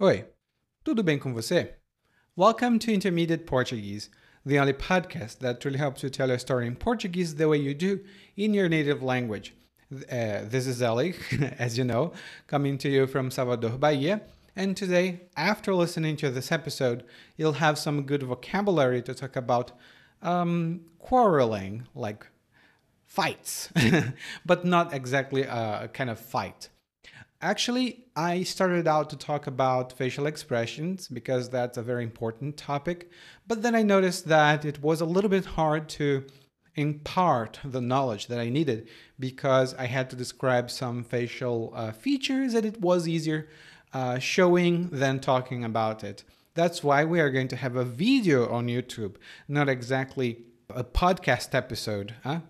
Oi, tudo bem com você? Welcome to Intermediate Portuguese, the only podcast that really helps you tell your story in Portuguese the way you do in your native language. Uh, this is Ellie, as you know, coming to you from Salvador, Bahia. And today, after listening to this episode, you'll have some good vocabulary to talk about um, quarreling, like fights, but not exactly a kind of fight. Actually, I started out to talk about facial expressions because that's a very important topic, but then I noticed that it was a little bit hard to impart the knowledge that I needed because I had to describe some facial uh, features and it was easier uh, showing than talking about it. That's why we are going to have a video on YouTube, not exactly a podcast episode. Huh?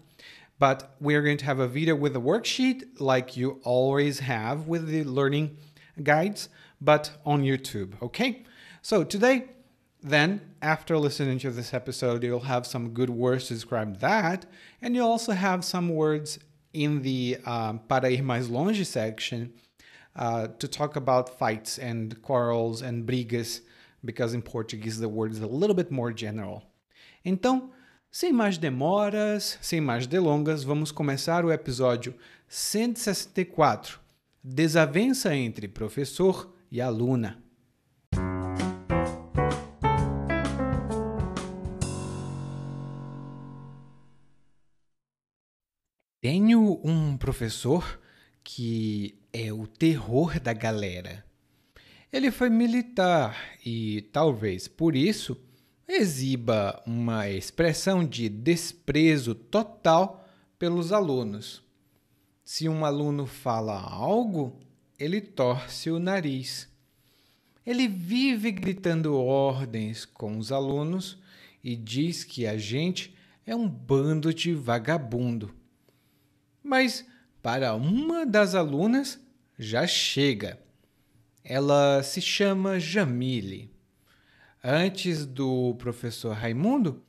But we're going to have a video with a worksheet like you always have with the learning guides, but on YouTube, okay? So today, then, after listening to this episode, you'll have some good words to describe that, and you'll also have some words in the um, Para Ir Mais Longe section uh, to talk about fights and quarrels and brigas, because in Portuguese the word is a little bit more general. Então, sem mais demoras, sem mais delongas, vamos começar o episódio 164 Desavença entre professor e aluna. Tenho um professor que é o terror da galera. Ele foi militar e, talvez por isso, exiba uma expressão de desprezo total pelos alunos. Se um aluno fala algo, ele torce o nariz. Ele vive gritando ordens com os alunos e diz que a gente é um bando de vagabundo. Mas para uma das alunas já chega. Ela se chama Jamile. Antes do professor Raimundo,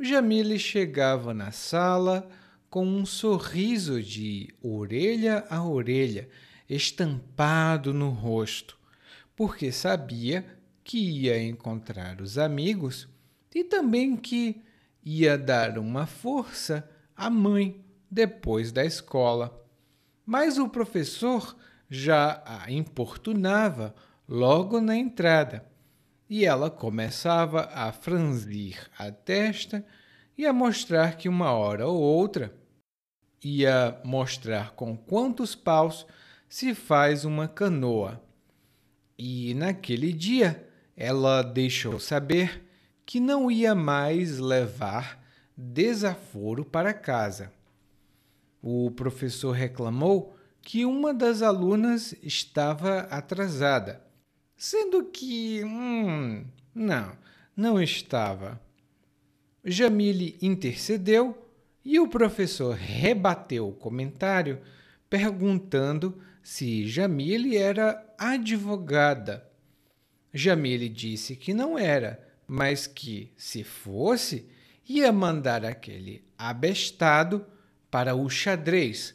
Jamile chegava na sala com um sorriso de orelha a orelha estampado no rosto, porque sabia que ia encontrar os amigos e também que ia dar uma força à mãe depois da escola. Mas o professor já a importunava logo na entrada e ela começava a franzir a testa e a mostrar que uma hora ou outra ia mostrar com quantos paus se faz uma canoa. E naquele dia ela deixou saber que não ia mais levar desaforo para casa. O professor reclamou que uma das alunas estava atrasada sendo que. Hum, não, não estava. Jamile intercedeu e o professor rebateu o comentário, perguntando se Jamile era advogada. Jamile disse que não era, mas que, se fosse, ia mandar aquele abestado para o xadrez,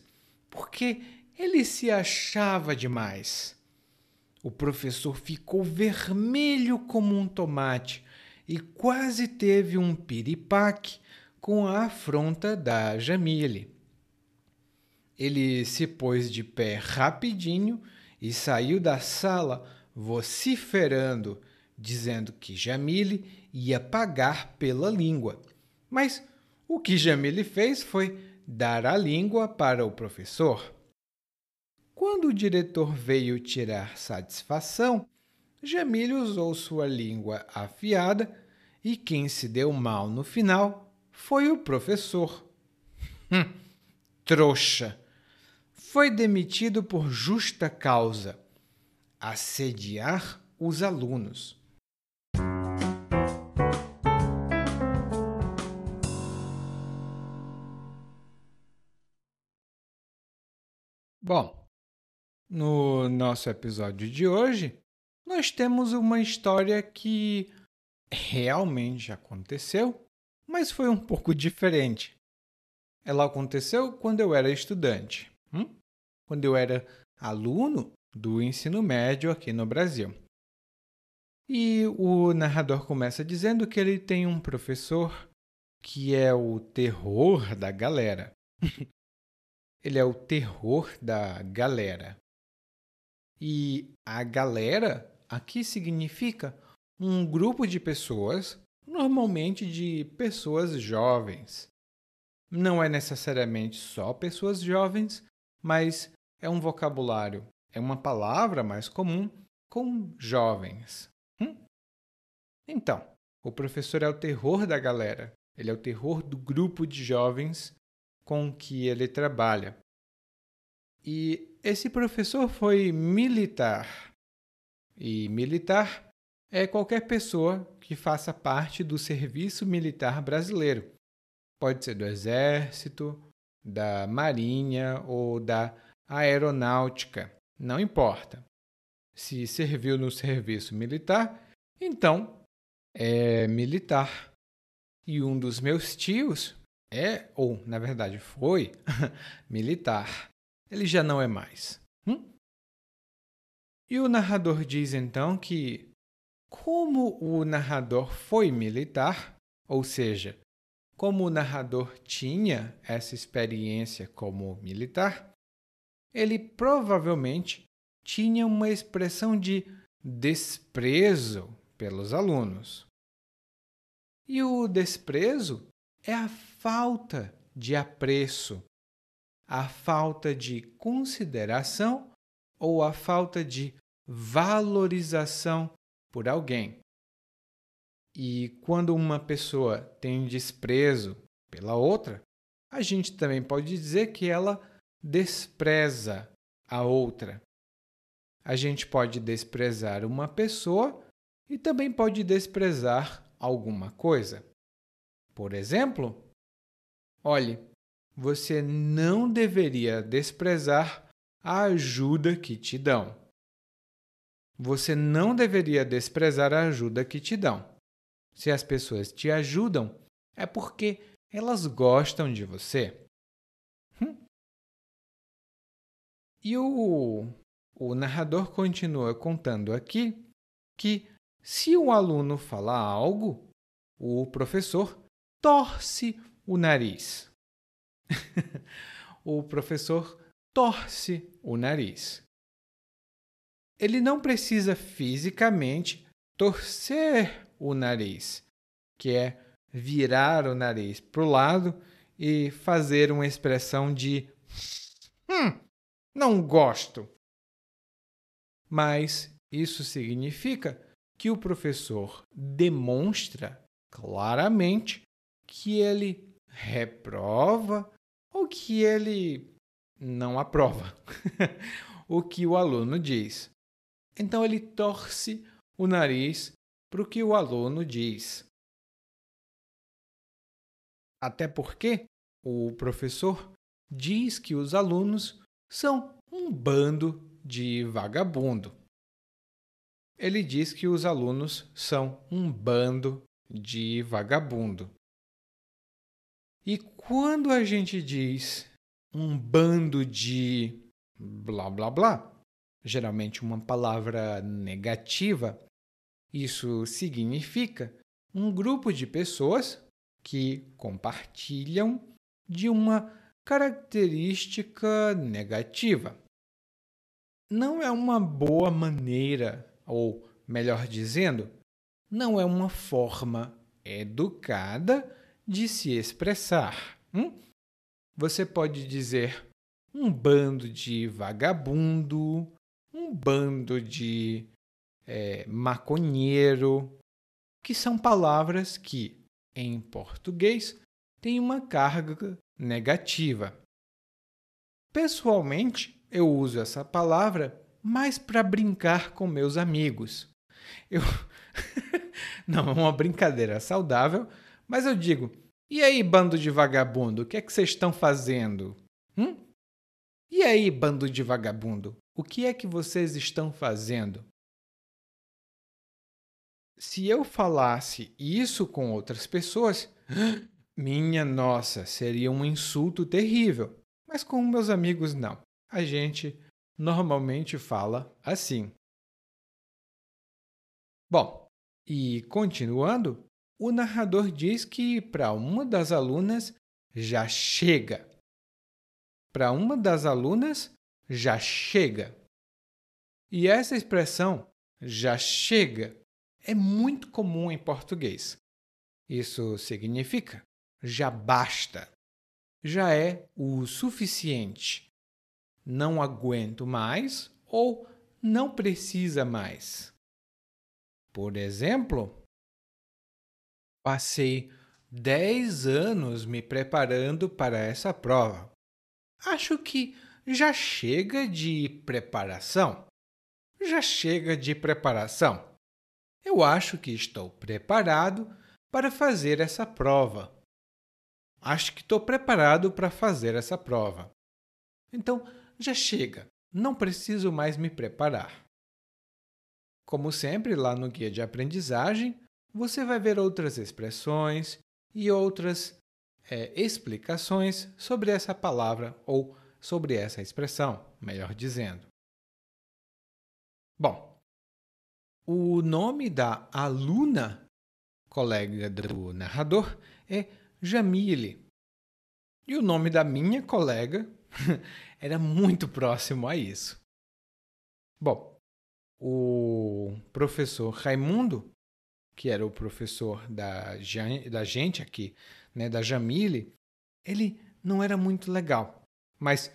porque ele se achava demais. O professor ficou vermelho como um tomate e quase teve um piripaque com a afronta da Jamile. Ele se pôs de pé rapidinho e saiu da sala vociferando, dizendo que Jamile ia pagar pela língua. Mas o que Jamile fez foi dar a língua para o professor. Quando o diretor veio tirar satisfação, Jamile usou sua língua afiada e quem se deu mal no final foi o professor. Hum, trouxa! Foi demitido por justa causa assediar os alunos. Bom, no nosso episódio de hoje, nós temos uma história que realmente aconteceu, mas foi um pouco diferente. Ela aconteceu quando eu era estudante, hum? quando eu era aluno do ensino médio aqui no Brasil. E o narrador começa dizendo que ele tem um professor que é o terror da galera. ele é o terror da galera. E a galera aqui significa um grupo de pessoas, normalmente de pessoas jovens. Não é necessariamente só pessoas jovens, mas é um vocabulário, é uma palavra mais comum com jovens. Hum? Então, o professor é o terror da galera. Ele é o terror do grupo de jovens com que ele trabalha. E esse professor foi militar. E militar é qualquer pessoa que faça parte do serviço militar brasileiro. Pode ser do Exército, da Marinha ou da Aeronáutica, não importa se serviu no serviço militar, então é militar. E um dos meus tios é, ou na verdade foi, militar. Ele já não é mais. Hum? E o narrador diz então que, como o narrador foi militar, ou seja, como o narrador tinha essa experiência como militar, ele provavelmente tinha uma expressão de desprezo pelos alunos. E o desprezo é a falta de apreço, a falta de consideração ou a falta de valorização por alguém. E quando uma pessoa tem desprezo pela outra, a gente também pode dizer que ela despreza a outra. A gente pode desprezar uma pessoa e também pode desprezar alguma coisa. Por exemplo, olhe, você não deveria desprezar a ajuda que te dão. Você não deveria desprezar a ajuda que te dão. Se as pessoas te ajudam, é porque elas gostam de você. Hum. E o o narrador continua contando aqui que, se o aluno falar algo, o professor torce o nariz. o professor torce o nariz. Ele não precisa fisicamente torcer o nariz, que é virar o nariz para o lado e fazer uma expressão de hum, não gosto mas isso significa que o professor demonstra claramente que ele reprova ou que ele não aprova o que o aluno diz. Então ele torce o nariz para o que o aluno diz. Até porque o professor diz que os alunos são um bando de vagabundo. Ele diz que os alunos são um bando de vagabundo. E quando a gente diz um bando de blá blá blá, geralmente uma palavra negativa, isso significa um grupo de pessoas que compartilham de uma característica negativa. Não é uma boa maneira, ou melhor dizendo, não é uma forma educada de se expressar. Hum? Você pode dizer um bando de vagabundo, um bando de é, maconheiro, que são palavras que, em português, têm uma carga negativa. Pessoalmente, eu uso essa palavra mais para brincar com meus amigos. Eu não é uma brincadeira saudável, mas eu digo: e aí, bando de vagabundo, o que é que vocês estão fazendo? Hum? E aí, bando de vagabundo, o que é que vocês estão fazendo? Se eu falasse isso com outras pessoas, minha nossa, seria um insulto terrível. Mas com meus amigos, não a gente normalmente fala assim. Bom, E, continuando, o narrador diz que para uma das alunas já chega. Para uma das alunas já chega. E essa expressão já chega é muito comum em português. Isso significa já basta, já é o suficiente, não aguento mais ou não precisa mais. Por exemplo, passei 10 anos me preparando para essa prova. Acho que já chega de preparação. Já chega de preparação. Eu acho que estou preparado para fazer essa prova. Acho que estou preparado para fazer essa prova. Então, já chega. Não preciso mais me preparar. Como sempre, lá no guia de aprendizagem, você vai ver outras expressões e outras é, explicações sobre essa palavra ou sobre essa expressão, melhor dizendo. Bom, o nome da aluna, colega do narrador, é Jamile. E o nome da minha colega era muito próximo a isso. Bom, o professor Raimundo, que era o professor da, da gente aqui, né, da Jamile, ele não era muito legal. Mas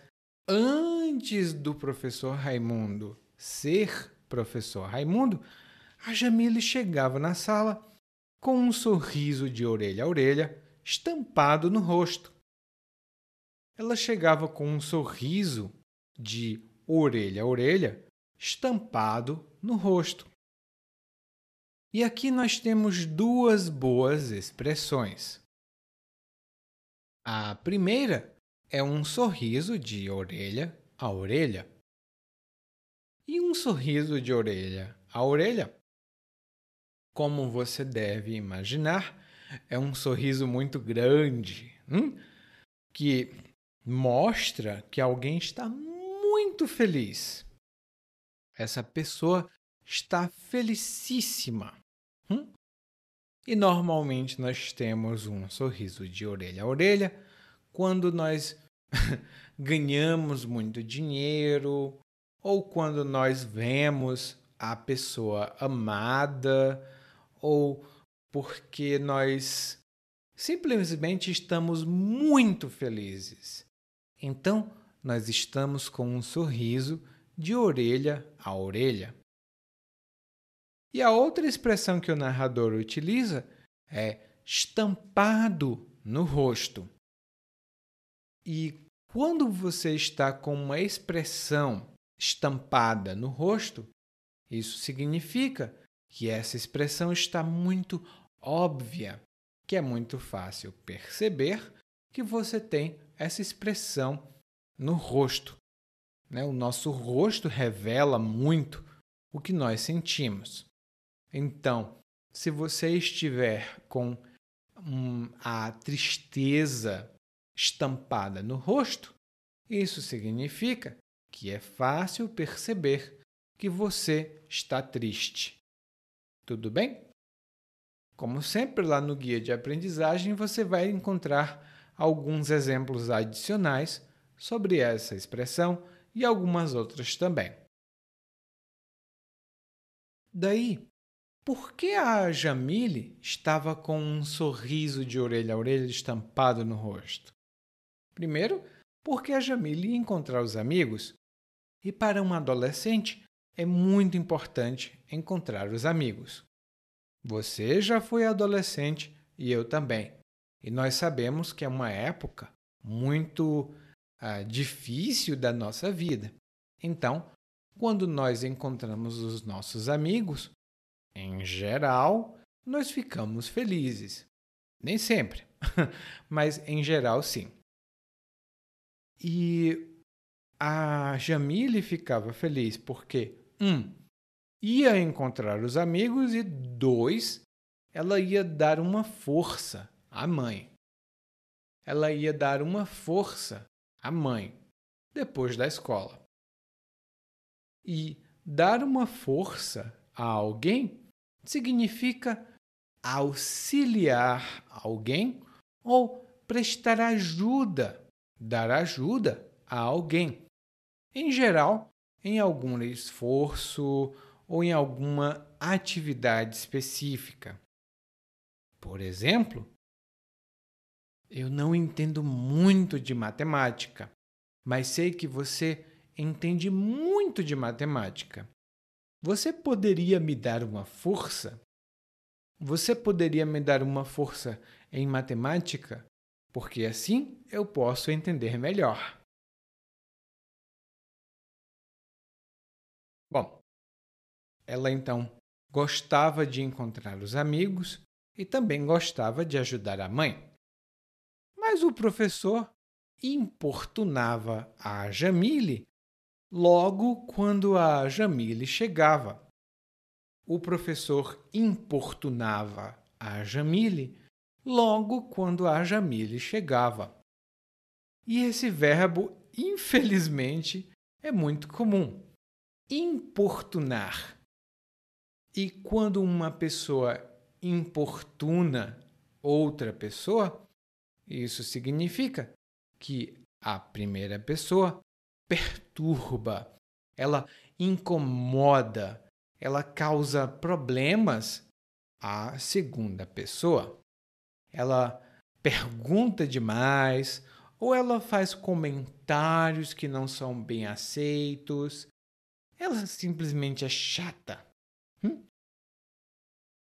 antes do professor Raimundo ser professor Raimundo, a Jamile chegava na sala com um sorriso de orelha a orelha estampado no rosto. Ela chegava com um sorriso de orelha a orelha estampado no rosto. E aqui nós temos duas boas expressões. A primeira é um sorriso de orelha a orelha. E um sorriso de orelha a orelha, como você deve imaginar, é um sorriso muito grande, hum? que mostra que alguém está muito feliz. Essa pessoa está felicíssima. Hum? E normalmente nós temos um sorriso de orelha a orelha quando nós ganhamos muito dinheiro ou quando nós vemos a pessoa amada ou porque nós simplesmente estamos muito felizes. Então, nós estamos com um sorriso de orelha a orelha. E a outra expressão que o narrador utiliza é estampado no rosto. E quando você está com uma expressão estampada no rosto, isso significa que essa expressão está muito óbvia, que é muito fácil perceber que você tem essa expressão no rosto. Né? O nosso rosto revela muito o que nós sentimos. Então, se você estiver com a tristeza estampada no rosto, isso significa que é fácil perceber que você está triste. Tudo bem? Como sempre, lá no guia de aprendizagem você vai encontrar alguns exemplos adicionais sobre essa expressão e algumas outras também. Daí, por que a Jamile estava com um sorriso de orelha a orelha estampado no rosto? Primeiro, porque a Jamile ia encontrar os amigos. E para um adolescente é muito importante encontrar os amigos. Você já foi adolescente e eu também. E nós sabemos que é uma época muito ah, difícil da nossa vida. Então, quando nós encontramos os nossos amigos, em geral, nós ficamos felizes. Nem sempre, mas em geral sim. E a Jamile ficava feliz porque, um, ia encontrar os amigos e, dois, ela ia dar uma força à mãe. Ela ia dar uma força à mãe depois da escola. E dar uma força a alguém significa auxiliar alguém ou prestar ajuda, dar ajuda a alguém. Em geral, em algum esforço ou em alguma atividade específica. Por exemplo, eu não entendo muito de matemática, mas sei que você entende muito de matemática. Você poderia me dar uma força? Você poderia me dar uma força em matemática? Porque assim eu posso entender melhor. Bom, ela então gostava de encontrar os amigos e também gostava de ajudar a mãe. Mas o professor importunava a Jamile logo quando a Jamile chegava. O professor importunava a Jamile logo quando a Jamile chegava. E esse verbo, infelizmente, é muito comum. Importunar. E quando uma pessoa importuna outra pessoa, isso significa que a primeira pessoa perturba, ela incomoda, ela causa problemas à segunda pessoa. Ela pergunta demais ou ela faz comentários que não são bem aceitos. Ela simplesmente é chata. Hum?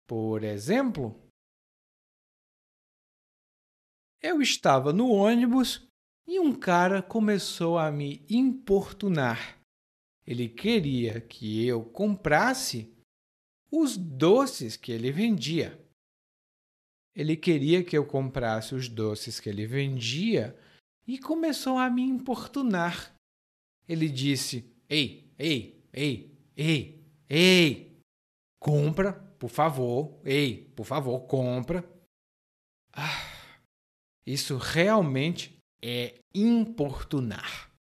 Por exemplo, eu estava no ônibus e um cara começou a me importunar. Ele queria que eu comprasse os doces que ele vendia. Ele queria que eu comprasse os doces que ele vendia e começou a me importunar. Ele disse: Ei, ei, ei, ei, ei, compra, por favor, ei, por favor, compra. Ah, isso realmente é importunar.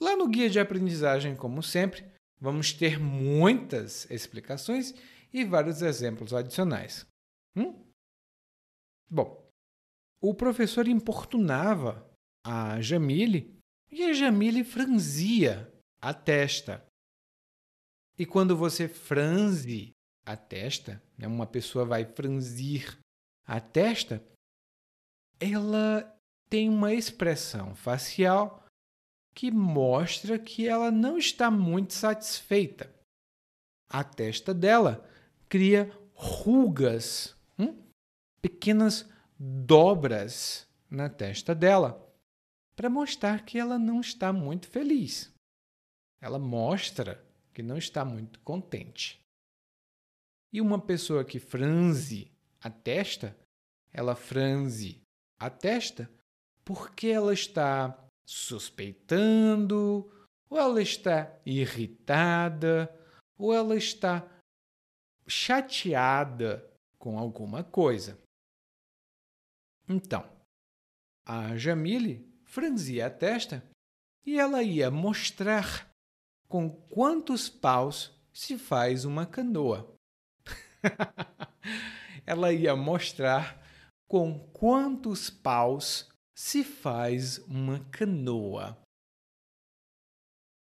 Lá no guia de aprendizagem, como sempre, vamos ter muitas explicações e vários exemplos adicionais. Hum? Bom, o professor importunava a Jamile e a Jamile franzia a testa. E quando você franze a testa, né, uma pessoa vai franzir a testa, ela tem uma expressão facial que mostra que ela não está muito satisfeita. A testa dela cria rugas, hum? pequenas dobras na testa dela, para mostrar que ela não está muito feliz. Ela mostra que não está muito contente. E uma pessoa que franze a testa, ela franze a testa porque ela está suspeitando, ou ela está irritada, ou ela está chateada com alguma coisa. Então, a Jamile franzia a testa e ela ia mostrar com quantos paus se faz uma canoa. ela ia mostrar com quantos paus se faz uma canoa?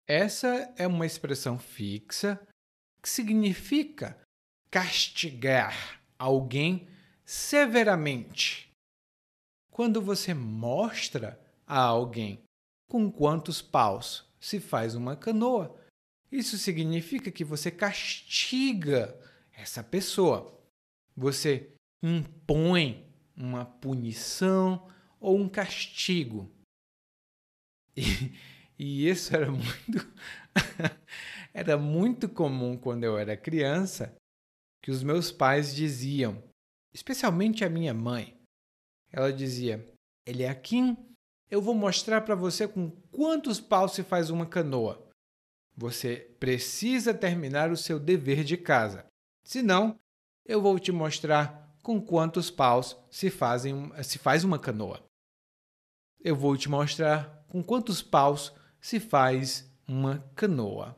Essa é uma expressão fixa que significa castigar alguém severamente. Quando você mostra a alguém com quantos paus se faz uma canoa, isso significa que você castiga essa pessoa. Você impõe uma punição ou um castigo. E, e isso era muito era muito comum quando eu era criança, que os meus pais diziam, especialmente a minha mãe. Ela dizia: Eliakim, eu vou mostrar para você com quantos paus se faz uma canoa. Você precisa terminar o seu dever de casa. Senão, eu vou te mostrar com quantos paus se, fazem, se faz uma canoa. Eu vou te mostrar com quantos paus se faz uma canoa.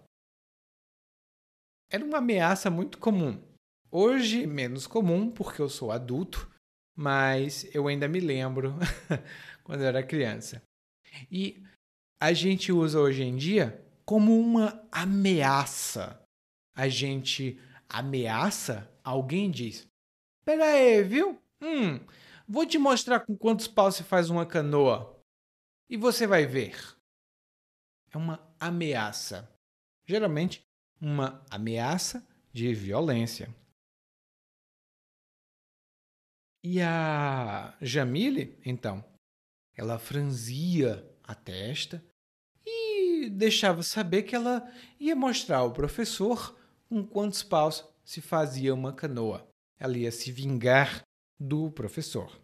era uma ameaça muito comum. Hoje, menos comum, porque eu sou adulto, mas eu ainda me lembro quando eu era criança. E a gente usa hoje em dia como uma ameaça. A gente ameaça, alguém diz: Pera aí, viu? Hum, vou te mostrar com quantos paus se faz uma canoa. E você vai ver. É uma ameaça. Geralmente, uma ameaça de violência. E a Jamile, então, ela franzia a testa e deixava saber que ela ia mostrar ao professor com quantos paus se fazia uma canoa. Ela ia se vingar do professor.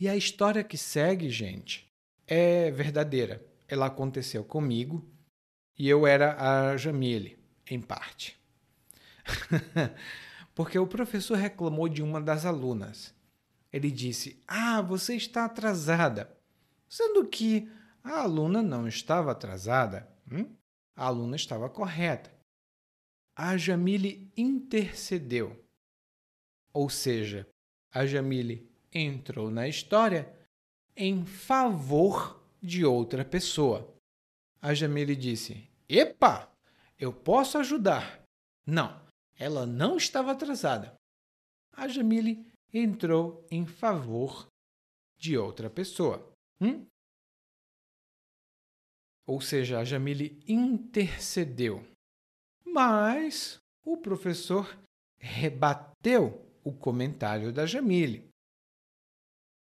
E a história que segue, gente, é verdadeira. Ela aconteceu comigo e eu era a Jamile, em parte. porque o professor reclamou de uma das alunas. Ele disse: Ah, você está atrasada. Sendo que a aluna não estava atrasada. Hum? A aluna estava correta. A Jamile intercedeu. Ou seja, a Jamile entrou na história em favor de outra pessoa. A Jamile disse: Epa, eu posso ajudar. Não, ela não estava atrasada. A Jamile entrou em favor de outra pessoa. Hum? Ou seja, a Jamile intercedeu. Mas o professor rebateu o comentário da Jamile.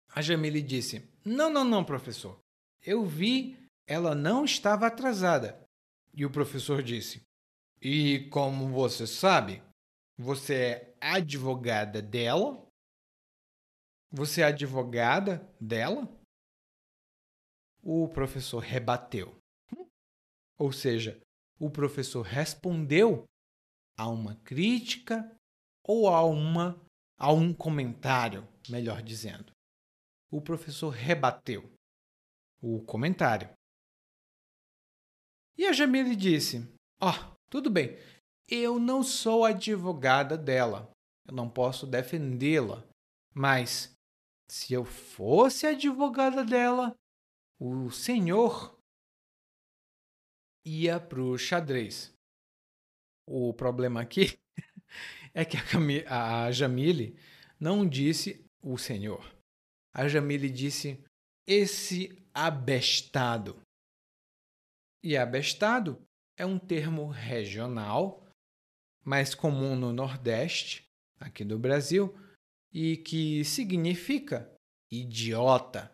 A Jamile disse: Não, não, não, professor. Eu vi, ela não estava atrasada. E o professor disse: e como você sabe, você é advogada dela? Você é advogada dela? O professor rebateu. Ou seja, o professor respondeu a uma crítica ou a uma a um comentário, melhor dizendo. O professor rebateu o comentário. E a Jamile disse: Ó, oh, tudo bem, eu não sou advogada dela, eu não posso defendê-la, mas se eu fosse advogada dela, o senhor ia para o xadrez. O problema aqui é que a, a Jamile não disse o senhor. A Jamile disse esse abestado. E abestado é um termo regional, mais comum no Nordeste, aqui do Brasil, e que significa idiota.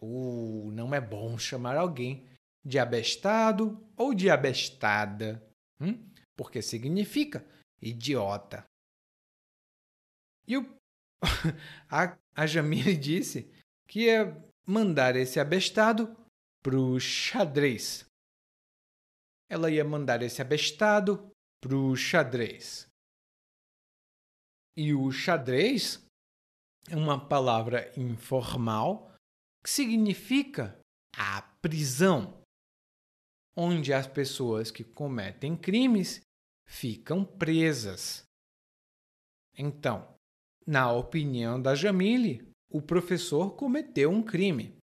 Uh, não é bom chamar alguém de abestado ou de abestada, hum? porque significa idiota. E o... a, a Jamile disse que ia mandar esse abestado para o xadrez ela ia mandar esse abestado para o xadrez. E o xadrez é uma palavra informal que significa a prisão, onde as pessoas que cometem crimes ficam presas. Então, na opinião da Jamile, o professor cometeu um crime.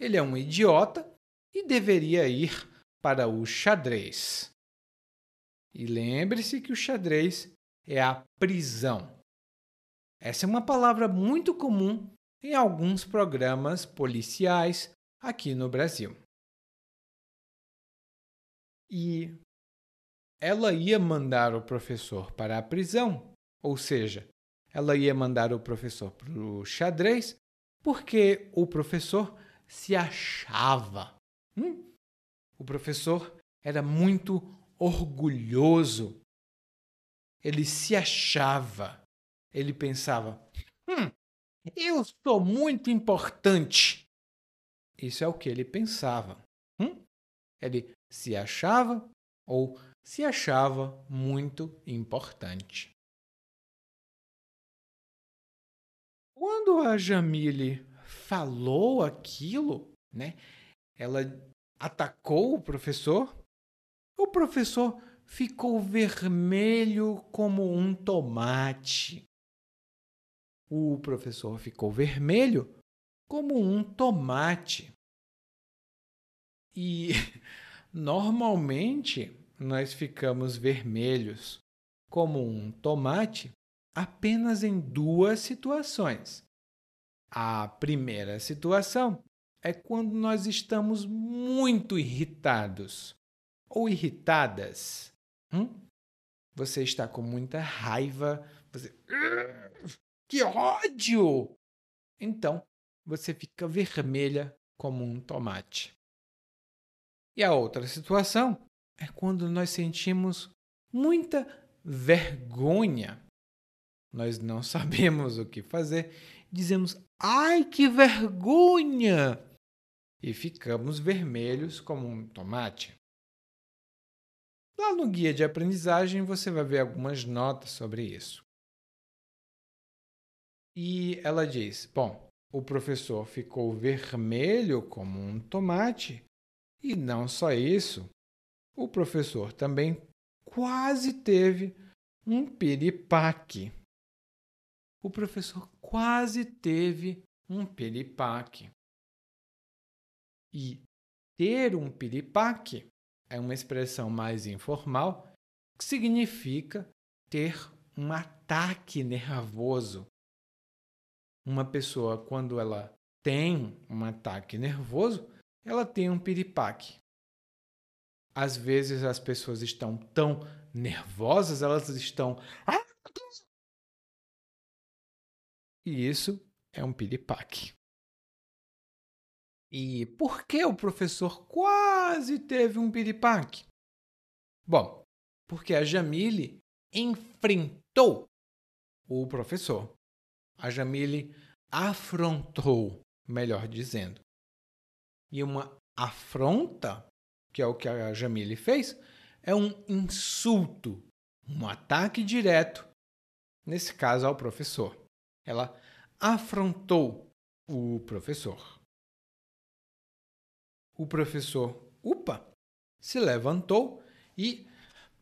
Ele é um idiota e deveria ir para o xadrez. E lembre-se que o xadrez é a prisão. Essa é uma palavra muito comum em alguns programas policiais aqui no Brasil. E ela ia mandar o professor para a prisão, ou seja, ela ia mandar o professor para o xadrez porque o professor se achava. Hum? O professor era muito orgulhoso. Ele se achava. Ele pensava: hum, eu sou muito importante. Isso é o que ele pensava. Hum? Ele se achava ou se achava muito importante. Quando a Jamile falou aquilo, né, ela atacou o professor, o professor ficou vermelho como um tomate. O professor ficou vermelho como um tomate. E normalmente nós ficamos vermelhos como um tomate apenas em duas situações. A primeira situação é quando nós estamos muito irritados ou irritadas. Hum? Você está com muita raiva, você. Que ódio! Então, você fica vermelha como um tomate. E a outra situação é quando nós sentimos muita vergonha. Nós não sabemos o que fazer, dizemos: "Ai, que vergonha!" e ficamos vermelhos como um tomate. Lá no guia de aprendizagem você vai ver algumas notas sobre isso. E ela diz: Bom, o professor ficou vermelho como um tomate, e não só isso, o professor também quase teve um piripaque. O professor quase teve um piripaque. E ter um piripaque é uma expressão mais informal que significa ter um ataque nervoso. Uma pessoa, quando ela tem um ataque nervoso, ela tem um piripaque. Às vezes as pessoas estão tão nervosas, elas estão. E isso é um piripaque. E por que o professor quase teve um piripaque? Bom, porque a Jamile enfrentou o professor. A Jamile afrontou, melhor dizendo. E uma afronta, que é o que a Jamile fez, é um insulto, um ataque direto, nesse caso ao professor. Ela afrontou o professor o professor, upa, se levantou e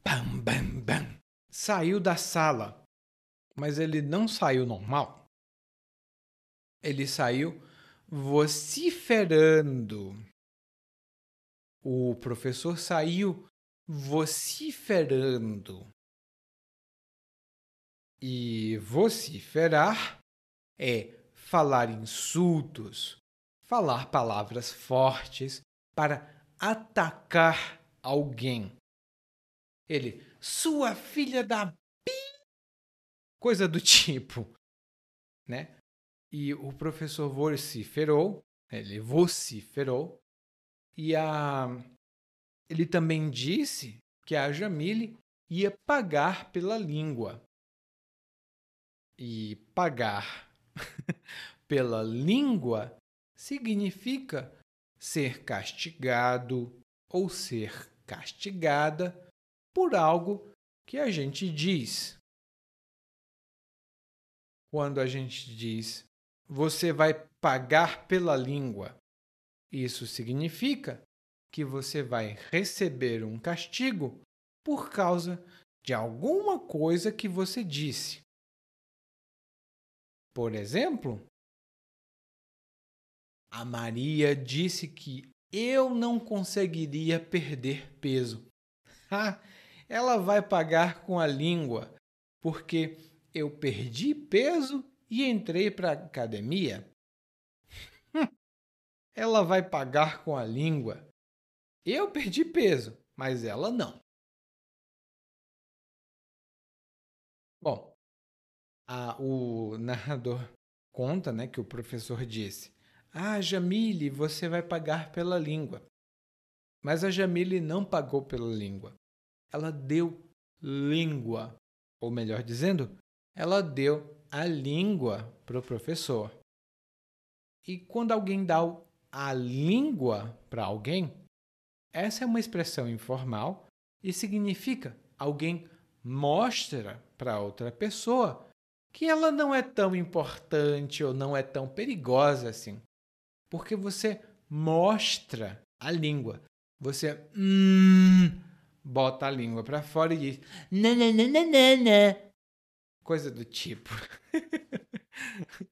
bam, bam, bam, saiu da sala. Mas ele não saiu normal. Ele saiu vociferando. O professor saiu vociferando. E vociferar é falar insultos, falar palavras fortes, para atacar alguém. Ele, sua filha da pi, coisa do tipo, né? E o professor vociferou, ele vociferou, e a, ele também disse que a Jamile ia pagar pela língua. E pagar pela língua significa ser castigado ou ser castigada por algo que a gente diz. Quando a gente diz você vai pagar pela língua, isso significa que você vai receber um castigo por causa de alguma coisa que você disse. Por exemplo, a Maria disse que eu não conseguiria perder peso. Ela vai pagar com a língua, porque eu perdi peso e entrei para a academia. ela vai pagar com a língua. Eu perdi peso, mas ela não. Bom, a, o narrador conta né, que o professor disse: ah, Jamile, você vai pagar pela língua. Mas a Jamile não pagou pela língua. Ela deu língua. Ou melhor dizendo, ela deu a língua para o professor. E quando alguém dá a língua para alguém, essa é uma expressão informal e significa alguém mostra para outra pessoa que ela não é tão importante ou não é tão perigosa assim porque você mostra a língua. Você hum, bota a língua para fora e diz nananana. Coisa do tipo.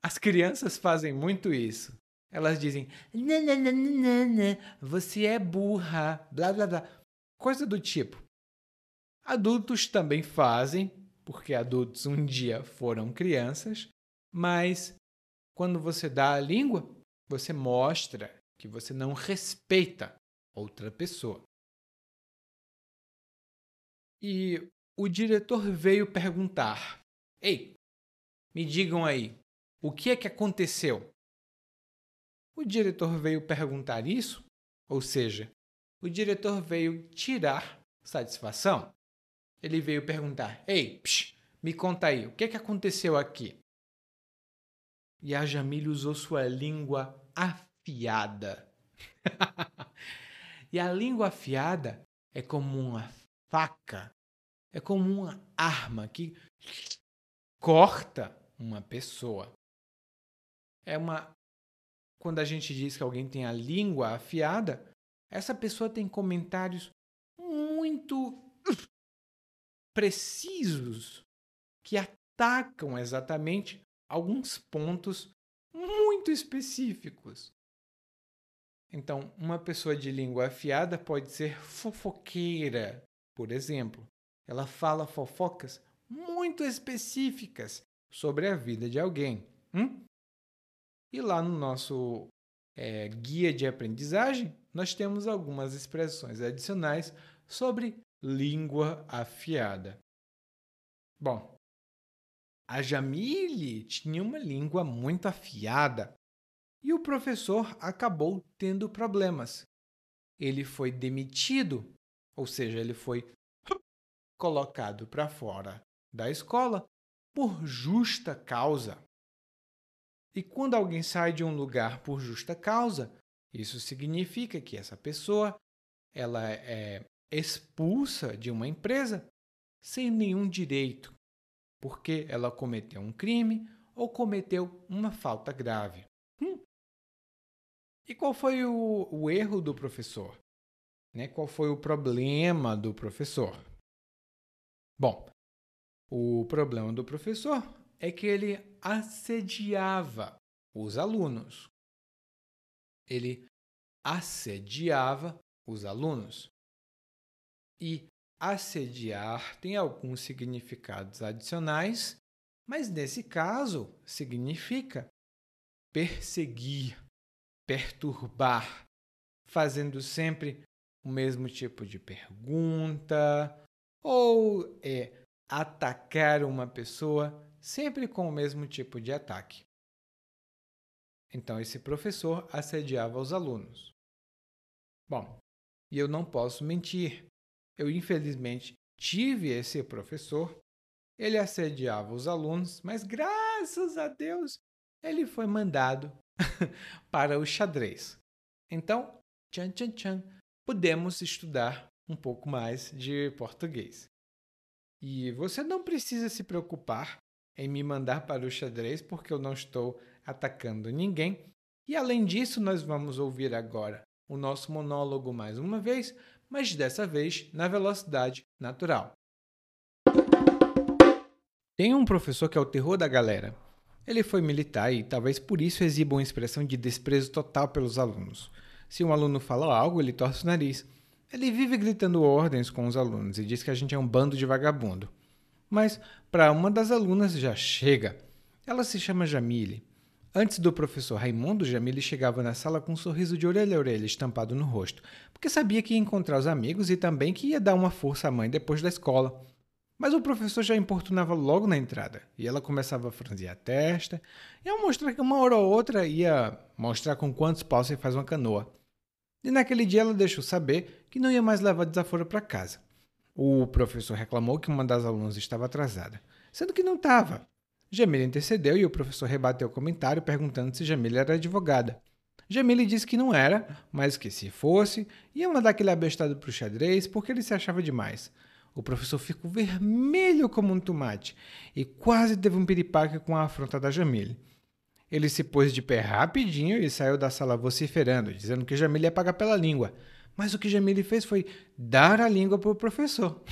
As crianças fazem muito isso. Elas dizem você é burra, blá blá blá. Coisa do tipo. Adultos também fazem, porque adultos um dia foram crianças, mas quando você dá a língua, você mostra que você não respeita outra pessoa. E o diretor veio perguntar: Ei, me digam aí, o que é que aconteceu? O diretor veio perguntar isso, ou seja, o diretor veio tirar satisfação. Ele veio perguntar: Ei, psh, me conta aí, o que é que aconteceu aqui? E a Jamile usou sua língua afiada. e a língua afiada é como uma faca, é como uma arma que corta uma pessoa. É uma. Quando a gente diz que alguém tem a língua afiada, essa pessoa tem comentários muito precisos que atacam exatamente alguns pontos muito específicos. Então, uma pessoa de língua afiada pode ser fofoqueira, por exemplo. Ela fala fofocas muito específicas sobre a vida de alguém. Hum? E lá no nosso é, guia de aprendizagem, nós temos algumas expressões adicionais sobre língua afiada. Bom, a Jamile tinha uma língua muito afiada e o professor acabou tendo problemas. Ele foi demitido, ou seja, ele foi colocado para fora da escola por justa causa. E quando alguém sai de um lugar por justa causa, isso significa que essa pessoa ela é expulsa de uma empresa sem nenhum direito, porque ela cometeu um crime ou cometeu uma falta grave. Hum. E qual foi o, o erro do professor? Né? Qual foi o problema do professor? Bom, o problema do professor é que ele assediava os alunos. Ele assediava os alunos. E assediar tem alguns significados adicionais, mas nesse caso significa perseguir, perturbar, fazendo sempre o mesmo tipo de pergunta, ou é atacar uma pessoa sempre com o mesmo tipo de ataque. Então, esse professor assediava os alunos. Bom, e eu não posso mentir. Eu, infelizmente, tive esse professor. Ele assediava os alunos, mas graças a Deus ele foi mandado para o xadrez. Então, tchan, tchan, tchan, podemos estudar um pouco mais de português. E você não precisa se preocupar em me mandar para o xadrez, porque eu não estou atacando ninguém. E além disso, nós vamos ouvir agora o nosso monólogo mais uma vez, mas dessa vez na velocidade natural. Tem um professor que é o terror da galera. Ele foi militar e talvez por isso exiba uma expressão de desprezo total pelos alunos. Se um aluno fala algo, ele torce o nariz. Ele vive gritando ordens com os alunos e diz que a gente é um bando de vagabundo. Mas para uma das alunas já chega. Ela se chama Jamile. Antes do professor Raimundo, Jamile chegava na sala com um sorriso de orelha a orelha estampado no rosto, porque sabia que ia encontrar os amigos e também que ia dar uma força à mãe depois da escola. Mas o professor já importunava logo na entrada, e ela começava a franzir a testa, e a mostrar que uma hora ou outra ia mostrar com quantos paus você faz uma canoa. E naquele dia ela deixou saber que não ia mais levar desaforo para casa. O professor reclamou que uma das alunas estava atrasada, sendo que não estava. Jamila intercedeu e o professor rebateu o comentário perguntando se Jamila era advogada. Jamile disse que não era, mas que se fosse, ia mandar aquele abestado para o xadrez porque ele se achava demais. O professor ficou vermelho como um tomate e quase teve um piripaque com a afronta da Jamile. Ele se pôs de pé rapidinho e saiu da sala vociferando, dizendo que Jamile ia pagar pela língua. Mas o que Jamile fez foi dar a língua para o professor.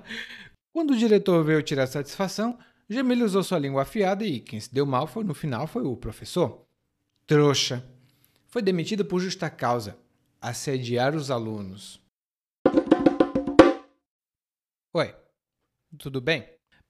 Quando o diretor veio tirar satisfação, Jamile usou sua língua afiada e quem se deu mal foi, no final foi o professor. Trouxa. Foi demitido por justa causa assediar os alunos. Oi, tudo bem?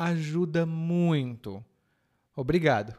ajuda muito. Obrigado.